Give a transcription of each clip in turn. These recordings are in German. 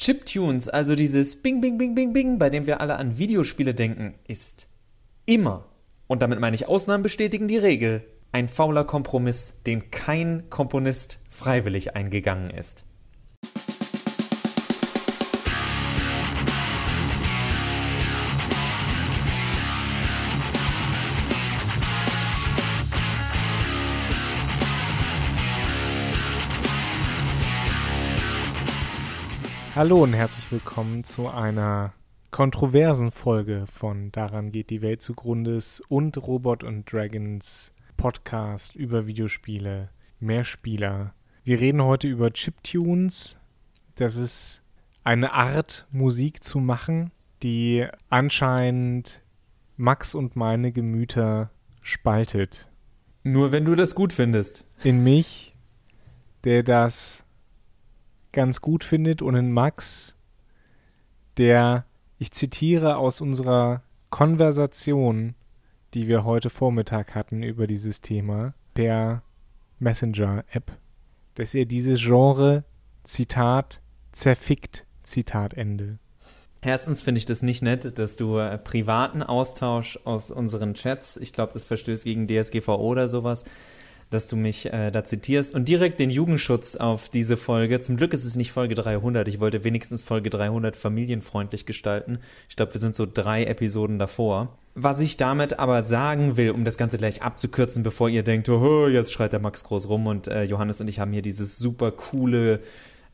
Chiptunes, also dieses Bing, Bing, Bing, Bing, Bing, bei dem wir alle an Videospiele denken, ist immer, und damit meine ich Ausnahmen bestätigen die Regel, ein fauler Kompromiss, den kein Komponist freiwillig eingegangen ist. Hallo und herzlich willkommen zu einer kontroversen Folge von Daran geht die Welt zugrundes und Robot und Dragons Podcast über Videospiele, Mehrspieler. Wir reden heute über Chiptunes. Das ist eine Art, Musik zu machen, die anscheinend Max und meine Gemüter spaltet. Nur wenn du das gut findest. In mich, der das ganz gut findet und in Max, der, ich zitiere aus unserer Konversation, die wir heute Vormittag hatten über dieses Thema, per Messenger-App, dass er dieses Genre, Zitat, zerfickt, Zitat Ende. Erstens finde ich das nicht nett, dass du äh, privaten Austausch aus unseren Chats, ich glaube, das verstößt gegen DSGVO oder sowas, dass du mich äh, da zitierst und direkt den Jugendschutz auf diese Folge. Zum Glück ist es nicht Folge 300. Ich wollte wenigstens Folge 300 familienfreundlich gestalten. Ich glaube, wir sind so drei Episoden davor. Was ich damit aber sagen will, um das Ganze gleich abzukürzen, bevor ihr denkt, oh, jetzt schreit der Max groß rum und äh, Johannes und ich haben hier dieses super coole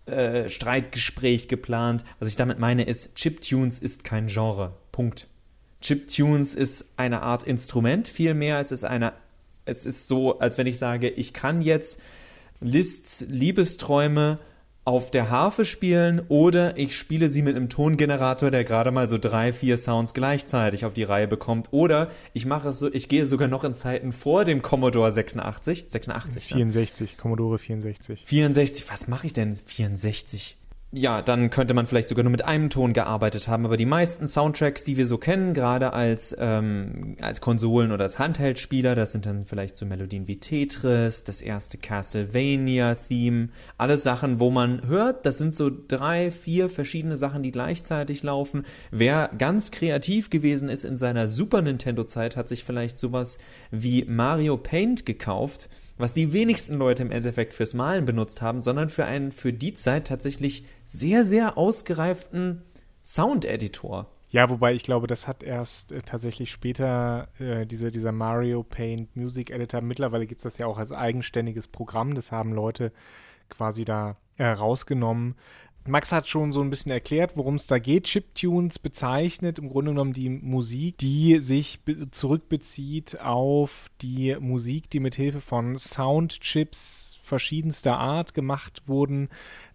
äh, Streitgespräch geplant. Was ich damit meine ist, Chiptunes ist kein Genre. Punkt. Chiptunes ist eine Art Instrument, vielmehr es ist eine es ist so, als wenn ich sage, ich kann jetzt Lists Liebesträume auf der Harfe spielen oder ich spiele sie mit einem Tongenerator, der gerade mal so drei, vier Sounds gleichzeitig auf die Reihe bekommt. Oder ich mache es so, ich gehe sogar noch in Zeiten vor dem Commodore 86. 86, 64, ne? Commodore 64. 64, was mache ich denn? 64 ja, dann könnte man vielleicht sogar nur mit einem Ton gearbeitet haben. Aber die meisten Soundtracks, die wir so kennen, gerade als, ähm, als Konsolen- oder als Handheld-Spieler, das sind dann vielleicht so Melodien wie Tetris, das erste Castlevania-Theme, alles Sachen, wo man hört, das sind so drei, vier verschiedene Sachen, die gleichzeitig laufen. Wer ganz kreativ gewesen ist in seiner Super Nintendo-Zeit, hat sich vielleicht sowas wie Mario Paint gekauft was die wenigsten Leute im Endeffekt fürs Malen benutzt haben, sondern für einen für die Zeit tatsächlich sehr, sehr ausgereiften Sound-Editor. Ja, wobei ich glaube, das hat erst äh, tatsächlich später äh, diese, dieser Mario Paint Music Editor. Mittlerweile gibt es das ja auch als eigenständiges Programm. Das haben Leute quasi da äh, rausgenommen. Max hat schon so ein bisschen erklärt, worum es da geht. Chiptunes bezeichnet im Grunde genommen die Musik, die sich zurückbezieht auf die Musik, die mithilfe von Soundchips verschiedenster Art gemacht wurden.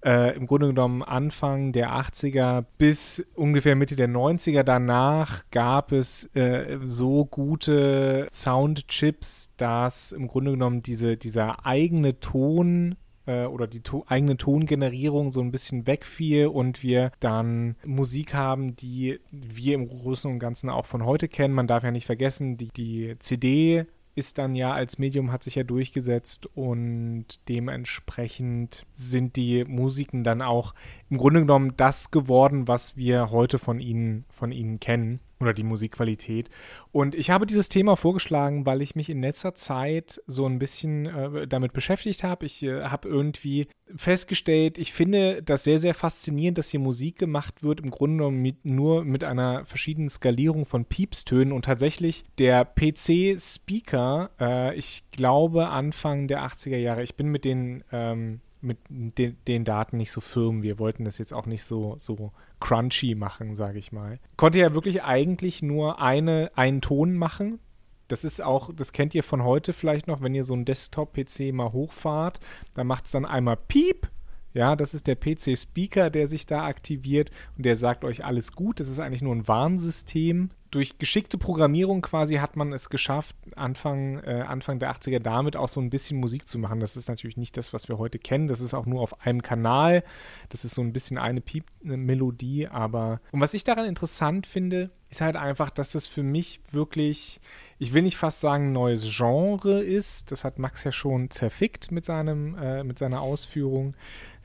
Äh, Im Grunde genommen Anfang der 80er bis ungefähr Mitte der 90er. Danach gab es äh, so gute Soundchips, dass im Grunde genommen diese, dieser eigene Ton äh, oder die to eigene Tongenerierung so ein bisschen wegfiel und wir dann Musik haben, die wir im Großen und Ganzen auch von heute kennen. Man darf ja nicht vergessen, die, die CD ist dann ja als Medium hat sich ja durchgesetzt und dementsprechend sind die Musiken dann auch im Grunde genommen das geworden, was wir heute von ihnen von ihnen kennen oder die Musikqualität. Und ich habe dieses Thema vorgeschlagen, weil ich mich in letzter Zeit so ein bisschen äh, damit beschäftigt habe. Ich äh, habe irgendwie festgestellt, ich finde das sehr, sehr faszinierend, dass hier Musik gemacht wird, im Grunde genommen mit, nur mit einer verschiedenen Skalierung von Piepstönen. Und tatsächlich der PC-Speaker, äh, ich glaube Anfang der 80er Jahre, ich bin mit den ähm, mit den, den, Daten nicht so firm. Wir wollten das jetzt auch nicht so, so crunchy machen, sage ich mal. Konnte ja wirklich eigentlich nur eine, einen Ton machen. Das ist auch, das kennt ihr von heute vielleicht noch, wenn ihr so einen Desktop-PC mal hochfahrt, da macht es dann einmal Piep ja, das ist der PC-Speaker, der sich da aktiviert und der sagt euch alles gut. Das ist eigentlich nur ein Warnsystem. Durch geschickte Programmierung quasi hat man es geschafft, Anfang, äh, Anfang der 80er damit auch so ein bisschen Musik zu machen. Das ist natürlich nicht das, was wir heute kennen. Das ist auch nur auf einem Kanal. Das ist so ein bisschen eine Piep-Melodie. Aber und was ich daran interessant finde, ist halt einfach, dass das für mich wirklich, ich will nicht fast sagen, ein neues Genre ist. Das hat Max ja schon zerfickt mit, seinem, äh, mit seiner Ausführung.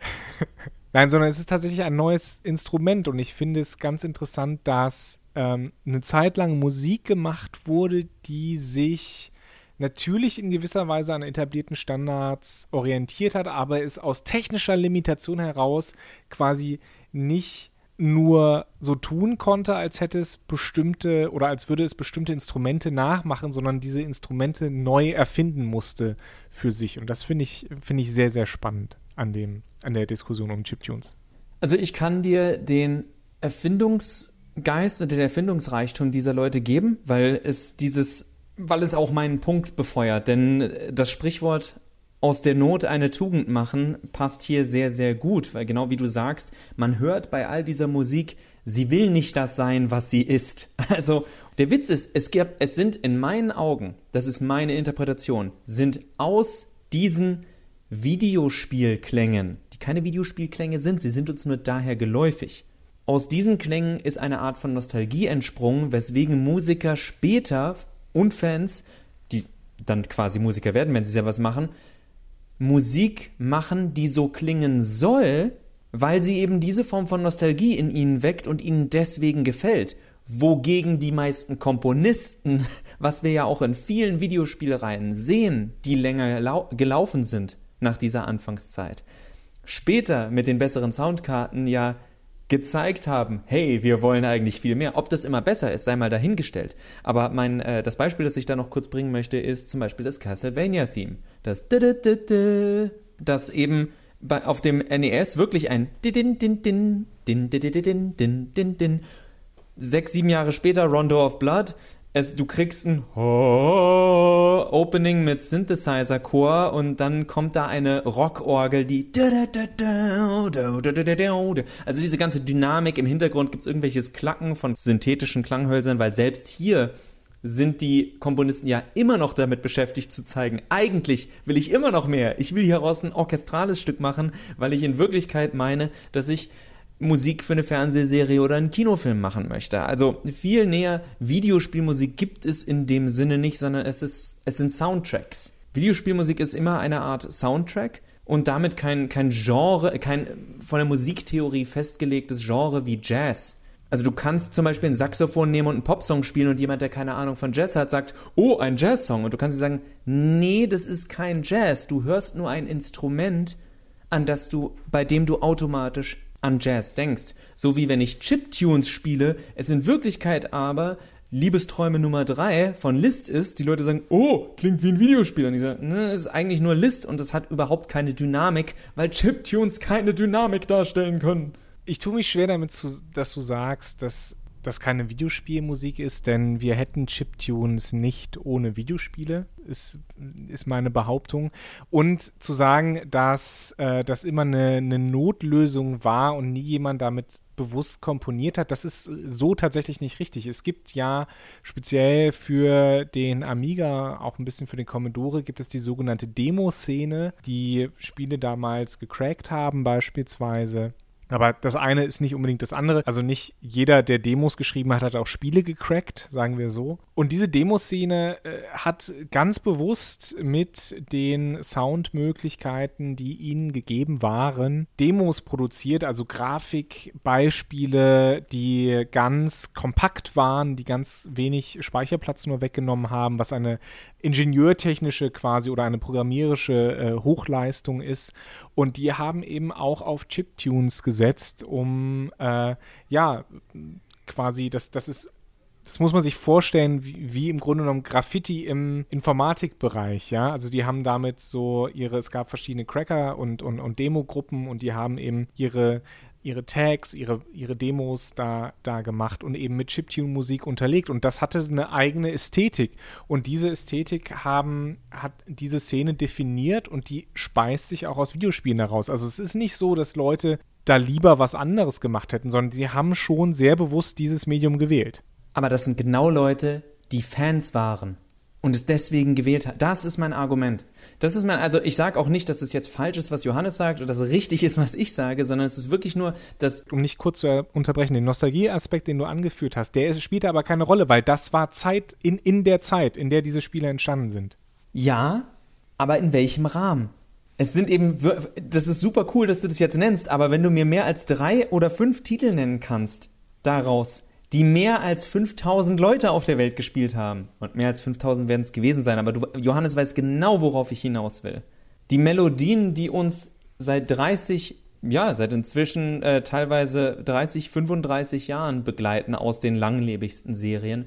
Nein, sondern es ist tatsächlich ein neues Instrument und ich finde es ganz interessant, dass ähm, eine Zeit lang Musik gemacht wurde, die sich natürlich in gewisser Weise an etablierten Standards orientiert hat, aber es aus technischer Limitation heraus quasi nicht nur so tun konnte, als hätte es bestimmte oder als würde es bestimmte Instrumente nachmachen, sondern diese Instrumente neu erfinden musste für sich. Und das finde ich, finde ich sehr, sehr spannend an dem, an der Diskussion um Chiptunes. Also ich kann dir den Erfindungsgeist und den Erfindungsreichtum dieser Leute geben, weil es dieses weil es auch meinen Punkt befeuert. Denn das Sprichwort aus der Not eine Tugend machen passt hier sehr, sehr gut, weil genau wie du sagst, man hört bei all dieser Musik, sie will nicht das sein, was sie ist. Also der Witz ist, es, gibt, es sind in meinen Augen, das ist meine Interpretation, sind aus diesen Videospielklängen, die keine Videospielklänge sind, sie sind uns nur daher geläufig. Aus diesen Klängen ist eine Art von Nostalgie entsprungen, weswegen Musiker später und Fans, die dann quasi Musiker werden, wenn sie selber was machen, Musik machen, die so klingen soll, weil sie eben diese Form von Nostalgie in ihnen weckt und ihnen deswegen gefällt. Wogegen die meisten Komponisten, was wir ja auch in vielen Videospielereien sehen, die länger gelaufen sind nach dieser Anfangszeit, später mit den besseren Soundkarten ja gezeigt haben, hey, wir wollen eigentlich viel mehr. Ob das immer besser ist, sei mal dahingestellt. Aber mein, äh, das Beispiel, das ich da noch kurz bringen möchte, ist zum Beispiel das Castlevania-Theme. Das, das eben bei, auf dem NES wirklich ein sechs, sieben Jahre später Rondo of Blood es, du kriegst ein Opening mit Synthesizer-Chor und dann kommt da eine Rockorgel, die also diese ganze Dynamik im Hintergrund gibt es irgendwelches Klacken von synthetischen Klanghölzern, weil selbst hier sind die Komponisten ja immer noch damit beschäftigt zu zeigen, eigentlich will ich immer noch mehr. Ich will hieraus ein orchestrales Stück machen, weil ich in Wirklichkeit meine, dass ich Musik für eine Fernsehserie oder einen Kinofilm machen möchte. Also viel näher Videospielmusik gibt es in dem Sinne nicht, sondern es ist, es sind Soundtracks. Videospielmusik ist immer eine Art Soundtrack und damit kein, kein Genre, kein von der Musiktheorie festgelegtes Genre wie Jazz. Also du kannst zum Beispiel ein Saxophon nehmen und einen Popsong spielen und jemand, der keine Ahnung von Jazz hat, sagt, oh, ein Jazzsong. Und du kannst sagen, nee, das ist kein Jazz. Du hörst nur ein Instrument, an das du, bei dem du automatisch an Jazz denkst. So wie wenn ich Chiptunes spiele, es in Wirklichkeit aber Liebesträume Nummer 3 von List ist, die Leute sagen, oh, klingt wie ein Videospiel. Und ich sage, ne, es ist eigentlich nur List und es hat überhaupt keine Dynamik, weil Chiptunes keine Dynamik darstellen können. Ich tue mich schwer damit, dass du sagst, dass das keine Videospielmusik ist, denn wir hätten Chiptunes nicht ohne Videospiele, ist, ist meine Behauptung. Und zu sagen, dass äh, das immer eine, eine Notlösung war und nie jemand damit bewusst komponiert hat, das ist so tatsächlich nicht richtig. Es gibt ja speziell für den Amiga, auch ein bisschen für den Commodore, gibt es die sogenannte Demo-Szene, die Spiele damals gecrackt haben beispielsweise. Aber das eine ist nicht unbedingt das andere. Also nicht jeder, der Demos geschrieben hat, hat auch Spiele gecrackt, sagen wir so. Und diese Demoszene äh, hat ganz bewusst mit den Soundmöglichkeiten, die ihnen gegeben waren, Demos produziert, also Grafikbeispiele, die ganz kompakt waren, die ganz wenig Speicherplatz nur weggenommen haben, was eine ingenieurtechnische quasi oder eine programmierische äh, Hochleistung ist. Und die haben eben auch auf Chiptunes gesetzt, um äh, ja quasi, das, das ist das muss man sich vorstellen, wie, wie, im Grunde genommen Graffiti im Informatikbereich, ja. Also die haben damit so ihre, es gab verschiedene Cracker und, und, und Demo-Gruppen und die haben eben ihre ihre Tags, ihre, ihre Demos da, da gemacht und eben mit Chiptune-Musik unterlegt. Und das hatte eine eigene Ästhetik. Und diese Ästhetik haben, hat diese Szene definiert und die speist sich auch aus Videospielen heraus. Also es ist nicht so, dass Leute da lieber was anderes gemacht hätten, sondern die haben schon sehr bewusst dieses Medium gewählt. Aber das sind genau Leute, die Fans waren und es deswegen gewählt hat. Das ist mein Argument. Das ist mein, also ich sage auch nicht, dass es jetzt falsch ist, was Johannes sagt oder dass es richtig ist, was ich sage, sondern es ist wirklich nur, dass. Um nicht kurz zu unterbrechen, den Nostalgieaspekt, den du angeführt hast, der spielte aber keine Rolle, weil das war Zeit in, in der Zeit, in der diese Spiele entstanden sind. Ja, aber in welchem Rahmen? Es sind eben, das ist super cool, dass du das jetzt nennst, aber wenn du mir mehr als drei oder fünf Titel nennen kannst, daraus, die mehr als 5000 Leute auf der Welt gespielt haben, und mehr als 5000 werden es gewesen sein, aber du, Johannes weiß genau, worauf ich hinaus will. Die Melodien, die uns seit 30, ja, seit inzwischen äh, teilweise 30, 35 Jahren begleiten aus den langlebigsten Serien,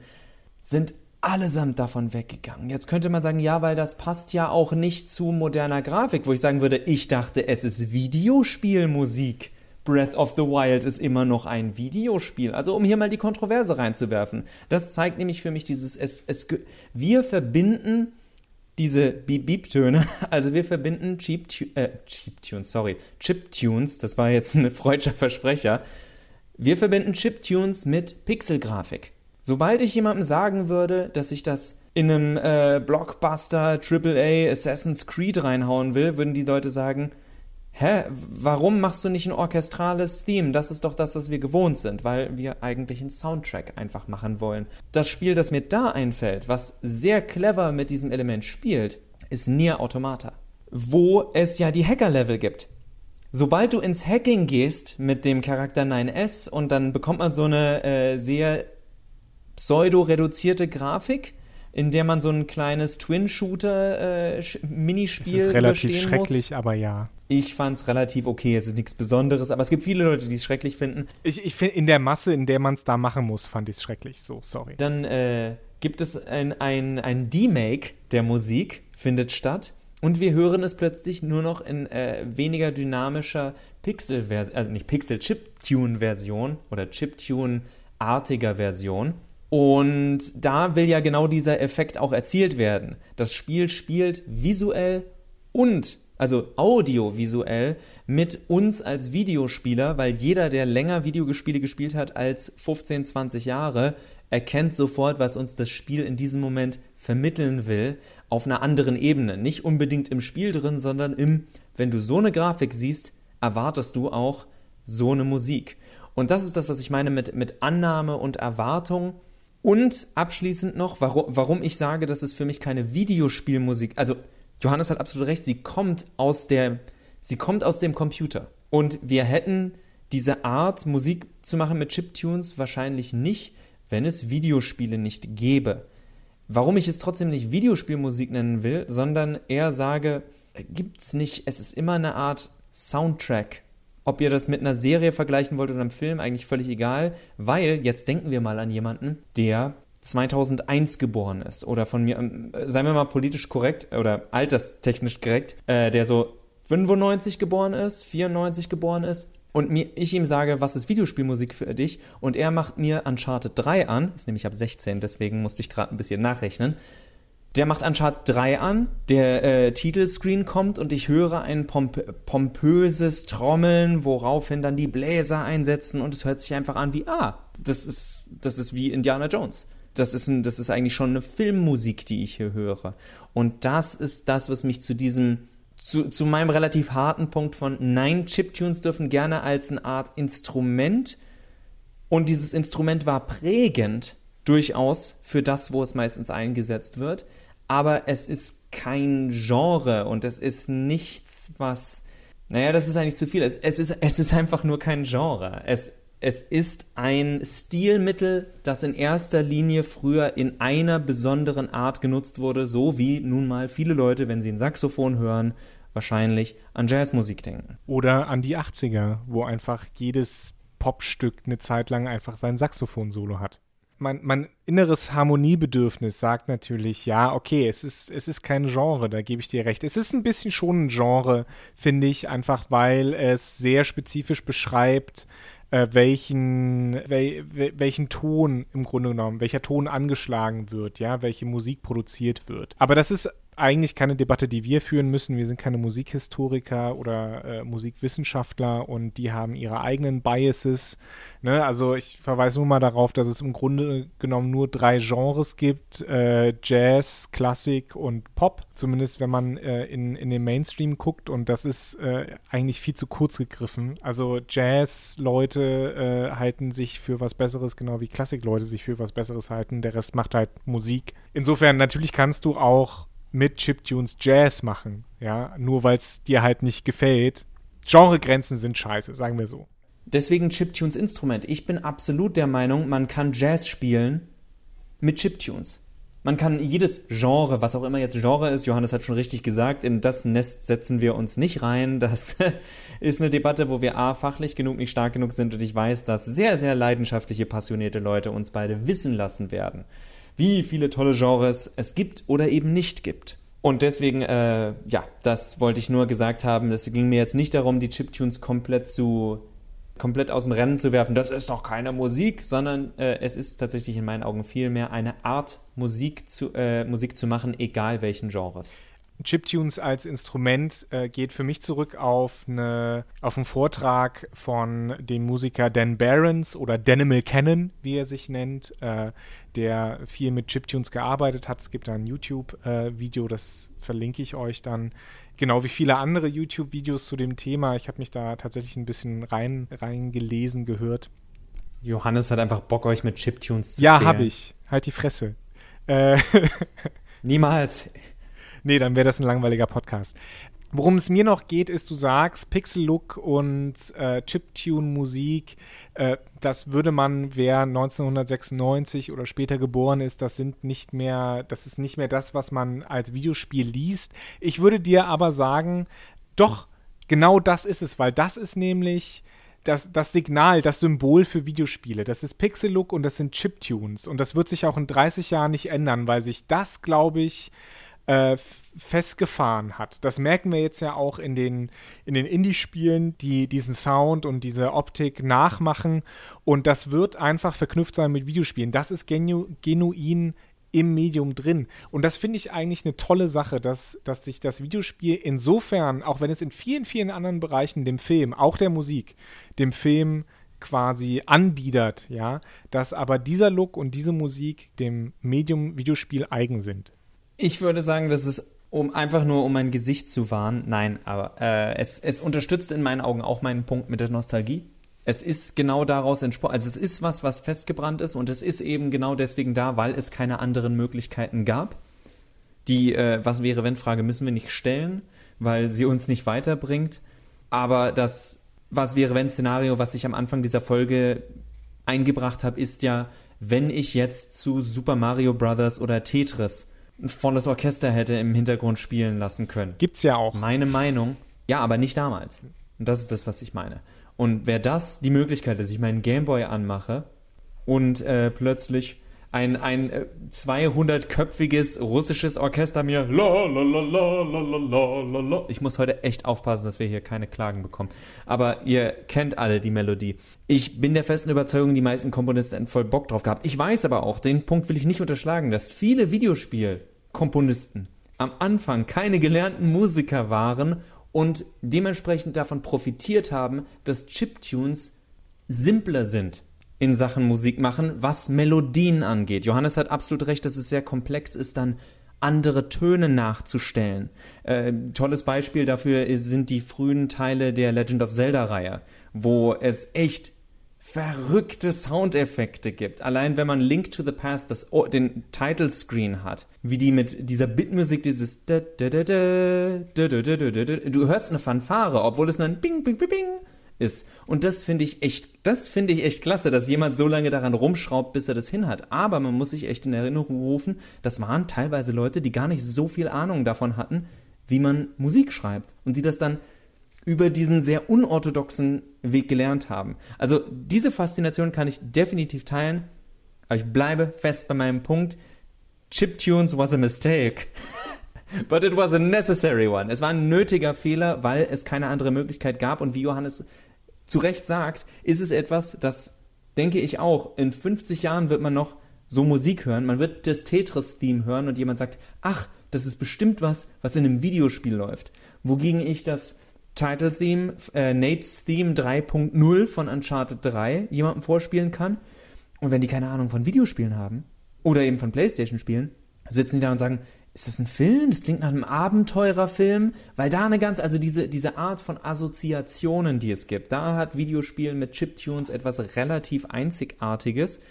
sind allesamt davon weggegangen. Jetzt könnte man sagen, ja, weil das passt ja auch nicht zu moderner Grafik, wo ich sagen würde, ich dachte, es ist Videospielmusik. Breath of the Wild ist immer noch ein Videospiel. Also um hier mal die Kontroverse reinzuwerfen. Das zeigt nämlich für mich dieses, es, es, wir verbinden diese Beep-Beep-Töne, also wir verbinden Cheap, äh, Cheap sorry, Chip-Tunes, das war jetzt ein freudscher Versprecher, wir verbinden Chip-Tunes mit Pixel-Grafik. Sobald ich jemandem sagen würde, dass ich das in einem äh, Blockbuster AAA Assassin's Creed reinhauen will, würden die Leute sagen, hä, warum machst du nicht ein orchestrales Theme? Das ist doch das, was wir gewohnt sind, weil wir eigentlich einen Soundtrack einfach machen wollen. Das Spiel, das mir da einfällt, was sehr clever mit diesem Element spielt, ist Nier Automata, wo es ja die Hacker-Level gibt. Sobald du ins Hacking gehst mit dem Charakter 9S und dann bekommt man so eine äh, sehr pseudo-reduzierte Grafik, in der man so ein kleines Twin-Shooter-Minispiel äh, Es ist relativ schrecklich, muss. aber ja. Ich fand es relativ okay. Es ist nichts Besonderes, aber es gibt viele Leute, die es schrecklich finden. Ich, ich finde, in der Masse, in der man es da machen muss, fand ich es schrecklich. So, sorry. Dann äh, gibt es ein, ein, ein D-Make der Musik, findet statt. Und wir hören es plötzlich nur noch in äh, weniger dynamischer Pixel-Version, also nicht Pixel-Chip-Tune-Version oder Chip-Tune-artiger Version. Und da will ja genau dieser Effekt auch erzielt werden. Das Spiel spielt visuell und, also audiovisuell, mit uns als Videospieler, weil jeder, der länger Videospiele gespielt hat als 15, 20 Jahre, erkennt sofort, was uns das Spiel in diesem Moment vermitteln will, auf einer anderen Ebene. Nicht unbedingt im Spiel drin, sondern im, wenn du so eine Grafik siehst, erwartest du auch so eine Musik. Und das ist das, was ich meine mit, mit Annahme und Erwartung und abschließend noch, warum, warum ich sage, dass es für mich keine Videospielmusik, also Johannes hat absolut recht, sie kommt aus der, sie kommt aus dem Computer. Und wir hätten diese Art, Musik zu machen mit Chiptunes wahrscheinlich nicht, wenn es Videospiele nicht gäbe. Warum ich es trotzdem nicht Videospielmusik nennen will, sondern eher sage, gibt es nicht, es ist immer eine Art Soundtrack ob ihr das mit einer Serie vergleichen wollt oder einem Film, eigentlich völlig egal, weil jetzt denken wir mal an jemanden, der 2001 geboren ist oder von mir, ähm, seien wir mal politisch korrekt oder alterstechnisch korrekt, äh, der so 95 geboren ist, 94 geboren ist und mir, ich ihm sage, was ist Videospielmusik für dich? Und er macht mir Uncharted 3 an, ist nämlich ab 16, deswegen musste ich gerade ein bisschen nachrechnen. Der macht Uncharted 3 an, der äh, Titelscreen kommt und ich höre ein pomp pompöses Trommeln, woraufhin dann die Bläser einsetzen und es hört sich einfach an wie, ah, das ist, das ist wie Indiana Jones. Das ist, ein, das ist eigentlich schon eine Filmmusik, die ich hier höre. Und das ist das, was mich zu diesem, zu, zu meinem relativ harten Punkt von, nein, Chiptunes dürfen gerne als eine Art Instrument und dieses Instrument war prägend durchaus für das, wo es meistens eingesetzt wird aber es ist kein Genre und es ist nichts, was. Naja, das ist eigentlich zu viel. Es, es, ist, es ist einfach nur kein Genre. Es, es ist ein Stilmittel, das in erster Linie früher in einer besonderen Art genutzt wurde, so wie nun mal viele Leute, wenn sie ein Saxophon hören, wahrscheinlich an Jazzmusik denken. Oder an die 80er, wo einfach jedes Popstück eine Zeit lang einfach sein Saxophon-Solo hat mein, mein inneres Harmoniebedürfnis sagt natürlich, ja, okay, es ist, es ist kein Genre, da gebe ich dir recht. Es ist ein bisschen schon ein Genre, finde ich, einfach weil es sehr spezifisch beschreibt, äh, welchen, wel, welchen Ton im Grunde genommen, welcher Ton angeschlagen wird, ja, welche Musik produziert wird. Aber das ist eigentlich keine Debatte, die wir führen müssen. Wir sind keine Musikhistoriker oder äh, Musikwissenschaftler und die haben ihre eigenen Biases. Ne? Also ich verweise nur mal darauf, dass es im Grunde genommen nur drei Genres gibt: äh, Jazz, Klassik und Pop. Zumindest wenn man äh, in, in den Mainstream guckt und das ist äh, eigentlich viel zu kurz gegriffen. Also Jazz-Leute äh, halten sich für was Besseres, genau wie Klassik-Leute sich für was Besseres halten. Der Rest macht halt Musik. Insofern natürlich kannst du auch mit Chiptunes Jazz machen, ja, nur weil es dir halt nicht gefällt. Genregrenzen sind scheiße, sagen wir so. Deswegen Chiptunes Instrument. Ich bin absolut der Meinung, man kann Jazz spielen mit Chiptunes. Man kann jedes Genre, was auch immer jetzt Genre ist, Johannes hat schon richtig gesagt, in das Nest setzen wir uns nicht rein. Das ist eine Debatte, wo wir A, fachlich genug nicht stark genug sind und ich weiß, dass sehr, sehr leidenschaftliche, passionierte Leute uns beide wissen lassen werden, wie viele tolle Genres es gibt oder eben nicht gibt. Und deswegen, äh, ja, das wollte ich nur gesagt haben. Es ging mir jetzt nicht darum, die Chiptunes komplett zu komplett aus dem Rennen zu werfen, das ist doch keine Musik, sondern äh, es ist tatsächlich in meinen Augen vielmehr eine Art Musik zu, äh, Musik zu machen, egal welchen Genres. Chiptunes als Instrument äh, geht für mich zurück auf, eine, auf einen Vortrag von dem Musiker Dan Barons oder Danimal Cannon, wie er sich nennt, äh, der viel mit Chiptunes gearbeitet hat. Es gibt da ein YouTube-Video, äh, das verlinke ich euch dann. Genau wie viele andere YouTube-Videos zu dem Thema. Ich habe mich da tatsächlich ein bisschen rein, reingelesen, gehört. Johannes hat einfach Bock, euch mit Chiptunes zu Ja, habe ich. Halt die Fresse. Äh Niemals. Nee, dann wäre das ein langweiliger Podcast. Worum es mir noch geht, ist, du sagst, Pixel-Look und äh, Chiptune-Musik, äh, das würde man, wer 1996 oder später geboren ist, das sind nicht mehr, das ist nicht mehr das, was man als Videospiel liest. Ich würde dir aber sagen, doch, genau das ist es, weil das ist nämlich das, das Signal, das Symbol für Videospiele. Das ist Pixel-Look und das sind Chiptunes. Und das wird sich auch in 30 Jahren nicht ändern, weil sich das, glaube ich, äh, festgefahren hat. Das merken wir jetzt ja auch in den, in den Indie-Spielen, die diesen Sound und diese Optik nachmachen. Und das wird einfach verknüpft sein mit Videospielen. Das ist genu genuin im Medium drin. Und das finde ich eigentlich eine tolle Sache, dass, dass sich das Videospiel insofern, auch wenn es in vielen, vielen anderen Bereichen dem Film, auch der Musik, dem Film quasi anbiedert, ja, dass aber dieser Look und diese Musik dem Medium Videospiel eigen sind. Ich würde sagen, das ist um einfach nur um mein Gesicht zu wahren. Nein, aber äh, es, es unterstützt in meinen Augen auch meinen Punkt mit der Nostalgie. Es ist genau daraus entsprochen. Also es ist was, was festgebrannt ist und es ist eben genau deswegen da, weil es keine anderen Möglichkeiten gab. Die äh, Was wäre wenn Frage müssen wir nicht stellen, weil sie uns nicht weiterbringt. Aber das Was wäre wenn Szenario, was ich am Anfang dieser Folge eingebracht habe, ist ja, wenn ich jetzt zu Super Mario Brothers oder Tetris ein volles Orchester hätte im Hintergrund spielen lassen können. Gibt's ja auch. Das ist meine Meinung. Ja, aber nicht damals. Und das ist das, was ich meine. Und wäre das die Möglichkeit, dass ich meinen Gameboy anmache und äh, plötzlich ein, ein äh, 200-köpfiges russisches Orchester mir. Ich muss heute echt aufpassen, dass wir hier keine Klagen bekommen. Aber ihr kennt alle die Melodie. Ich bin der festen Überzeugung, die meisten Komponisten hätten voll Bock drauf gehabt. Ich weiß aber auch, den Punkt will ich nicht unterschlagen, dass viele Videospielkomponisten am Anfang keine gelernten Musiker waren und dementsprechend davon profitiert haben, dass Chiptunes simpler sind in Sachen Musik machen, was Melodien angeht. Johannes hat absolut recht, dass es sehr komplex ist, dann andere Töne nachzustellen. Äh, tolles Beispiel dafür sind die frühen Teile der Legend of Zelda-Reihe, wo es echt verrückte Soundeffekte gibt. Allein wenn man Link to the Past, das, den Title Screen hat, wie die mit dieser Bitmusik dieses du hörst eine Fanfare, obwohl es nur ein Bing, Bing, Bing, Bing ist. Und das finde ich echt, das finde ich echt klasse, dass jemand so lange daran rumschraubt, bis er das hin hat. Aber man muss sich echt in Erinnerung rufen, das waren teilweise Leute, die gar nicht so viel Ahnung davon hatten, wie man Musik schreibt. Und die das dann über diesen sehr unorthodoxen Weg gelernt haben. Also diese Faszination kann ich definitiv teilen, aber ich bleibe fest bei meinem Punkt. Chiptunes was a mistake. But it was a necessary one. Es war ein nötiger Fehler, weil es keine andere Möglichkeit gab. Und wie Johannes zu Recht sagt, ist es etwas, das denke ich auch, in 50 Jahren wird man noch so Musik hören. Man wird das Tetris-Theme hören und jemand sagt, ach, das ist bestimmt was, was in einem Videospiel läuft. Wogegen ich das Title-Theme, äh, Nates Theme 3.0 von Uncharted 3 jemandem vorspielen kann. Und wenn die keine Ahnung von Videospielen haben oder eben von Playstation-Spielen, sitzen die da und sagen, ist das ein Film? Das klingt nach einem Abenteurerfilm, weil da eine ganz, also diese, diese Art von Assoziationen, die es gibt, da hat Videospielen mit Chiptunes etwas relativ Einzigartiges.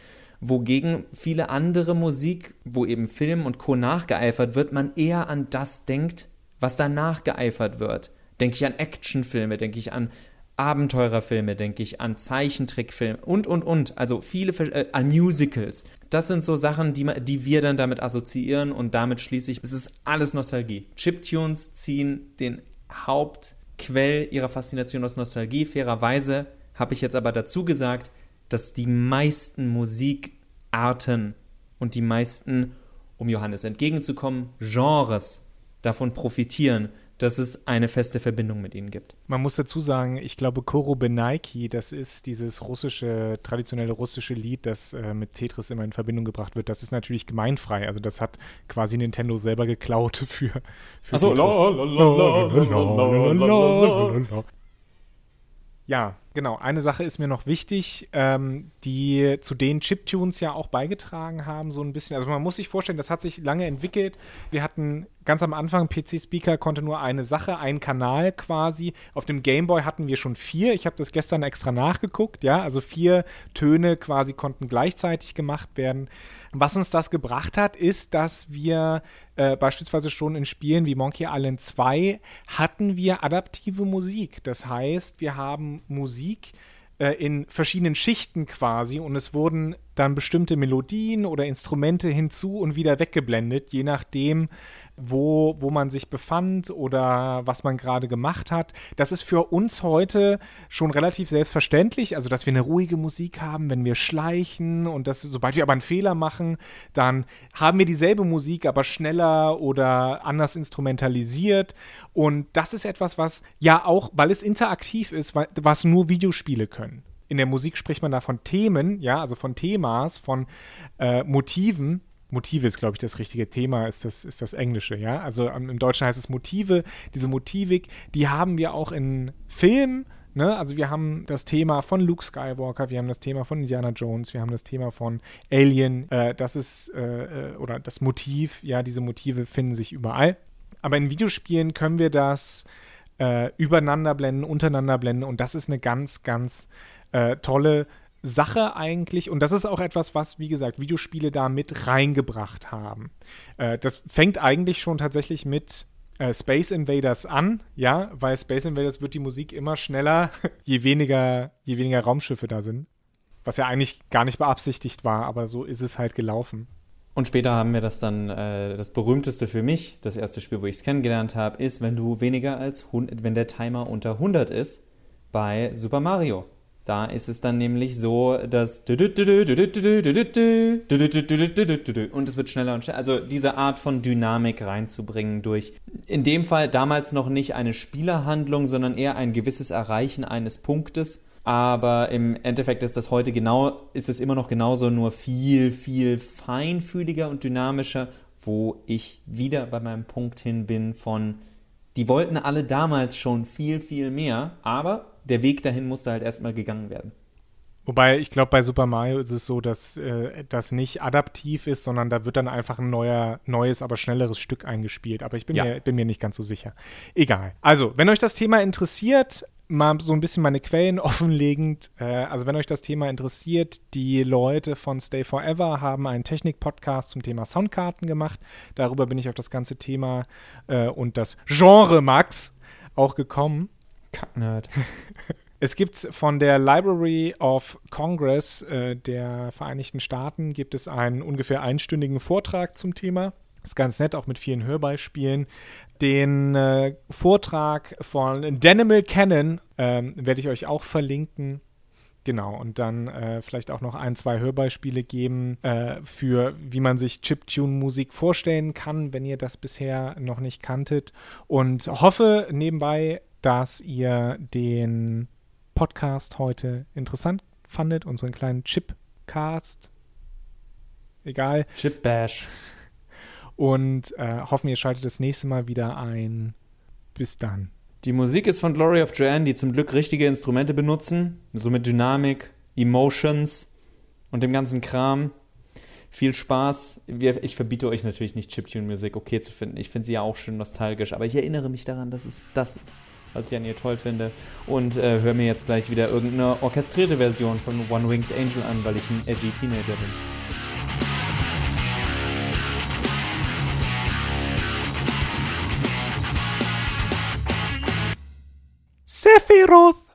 Wogegen viele andere Musik, wo eben Film und Co. nachgeeifert wird, man eher an das denkt, was danach geeifert wird. Denke ich an Actionfilme, denke ich an Abenteurerfilme, denke ich an Zeichentrickfilme und, und, und. Also viele, äh, an Musicals. Das sind so Sachen, die, die wir dann damit assoziieren und damit schließe ich, es ist alles Nostalgie. Chiptunes ziehen den Hauptquell ihrer Faszination aus Nostalgie. Fairerweise habe ich jetzt aber dazu gesagt, dass die meisten Musikarten und die meisten, um Johannes entgegenzukommen, Genres davon profitieren, dass es eine feste Verbindung mit ihnen gibt. Man muss dazu sagen, ich glaube, Koro Benaiki, das ist dieses russische, traditionelle russische Lied, das äh, mit Tetris immer in Verbindung gebracht wird. Das ist natürlich gemeinfrei. Also das hat quasi Nintendo selber geklaut für, für Achso, ja, genau. Eine Sache ist mir noch wichtig, ähm, die zu den Chiptunes ja auch beigetragen haben, so ein bisschen. Also man muss sich vorstellen, das hat sich lange entwickelt. Wir hatten ganz am Anfang, PC-Speaker konnte nur eine Sache, einen Kanal quasi. Auf dem Gameboy hatten wir schon vier. Ich habe das gestern extra nachgeguckt, ja. Also vier Töne quasi konnten gleichzeitig gemacht werden. Was uns das gebracht hat, ist, dass wir äh, beispielsweise schon in Spielen wie Monkey Island 2 hatten wir adaptive Musik. Das heißt, wir haben Musik äh, in verschiedenen Schichten quasi und es wurden dann bestimmte Melodien oder Instrumente hinzu und wieder weggeblendet, je nachdem, wo, wo man sich befand oder was man gerade gemacht hat. Das ist für uns heute schon relativ selbstverständlich, also dass wir eine ruhige Musik haben, wenn wir schleichen und dass, sobald wir aber einen Fehler machen, dann haben wir dieselbe Musik, aber schneller oder anders instrumentalisiert. Und das ist etwas, was ja auch, weil es interaktiv ist, was nur Videospiele können in der Musik spricht man da von Themen, ja, also von Themas, von äh, Motiven, Motive ist, glaube ich, das richtige Thema, ist das, ist das Englische, ja. Also um, im Deutschen heißt es Motive. Diese Motivik, die haben wir auch in Filmen, ne? Also wir haben das Thema von Luke Skywalker, wir haben das Thema von Indiana Jones, wir haben das Thema von Alien. Äh, das ist, äh, äh oder das Motiv, ja, diese Motive finden sich überall. Aber in Videospielen können wir das äh, übereinander blenden, untereinander blenden und das ist eine ganz, ganz äh, tolle Sache eigentlich, und das ist auch etwas, was, wie gesagt, Videospiele da mit reingebracht haben. Äh, das fängt eigentlich schon tatsächlich mit äh, Space Invaders an, ja, weil Space Invaders wird die Musik immer schneller, je weniger, je weniger Raumschiffe da sind. Was ja eigentlich gar nicht beabsichtigt war, aber so ist es halt gelaufen. Und später haben wir das dann, äh, das berühmteste für mich, das erste Spiel, wo ich es kennengelernt habe, ist, wenn du weniger als, 100, wenn der Timer unter 100 ist, bei Super Mario. Da ist es dann nämlich so, dass und es wird schneller und schneller. Also diese Art von Dynamik reinzubringen durch, in dem Fall damals noch nicht eine Spielerhandlung, sondern eher ein gewisses Erreichen eines Punktes. Aber im Endeffekt ist das heute genau, ist es immer noch genauso, nur viel, viel feinfühliger und dynamischer, wo ich wieder bei meinem Punkt hin bin von, die wollten alle damals schon viel, viel mehr, aber der Weg dahin musste halt erstmal gegangen werden. Wobei, ich glaube, bei Super Mario ist es so, dass äh, das nicht adaptiv ist, sondern da wird dann einfach ein neuer, neues, aber schnelleres Stück eingespielt. Aber ich bin, ja. mir, bin mir nicht ganz so sicher. Egal. Also, wenn euch das Thema interessiert, mal so ein bisschen meine Quellen offenlegend. Äh, also, wenn euch das Thema interessiert, die Leute von Stay Forever haben einen Technik-Podcast zum Thema Soundkarten gemacht. Darüber bin ich auf das ganze Thema äh, und das Genre Max auch gekommen. Kacknerd. Es gibt von der Library of Congress äh, der Vereinigten Staaten gibt es einen ungefähr einstündigen Vortrag zum Thema. Ist ganz nett, auch mit vielen Hörbeispielen. Den äh, Vortrag von Danimal Cannon äh, werde ich euch auch verlinken. Genau, und dann äh, vielleicht auch noch ein, zwei Hörbeispiele geben äh, für, wie man sich Chiptune-Musik vorstellen kann, wenn ihr das bisher noch nicht kanntet. Und hoffe nebenbei, dass ihr den Podcast heute interessant fandet, unseren kleinen Chipcast. Egal. Chip Bash. Und äh, hoffen, ihr schaltet das nächste Mal wieder ein. Bis dann. Die Musik ist von Glory of Joanne, die zum Glück richtige Instrumente benutzen, so mit Dynamik, Emotions und dem ganzen Kram. Viel Spaß. Ich verbiete euch natürlich nicht Chiptune-Musik okay zu finden. Ich finde sie ja auch schön nostalgisch, aber ich erinnere mich daran, dass es das ist. Was ich an ihr toll finde. Und äh, höre mir jetzt gleich wieder irgendeine orchestrierte Version von One Winged Angel an, weil ich ein edgy Teenager bin. Sephiroth!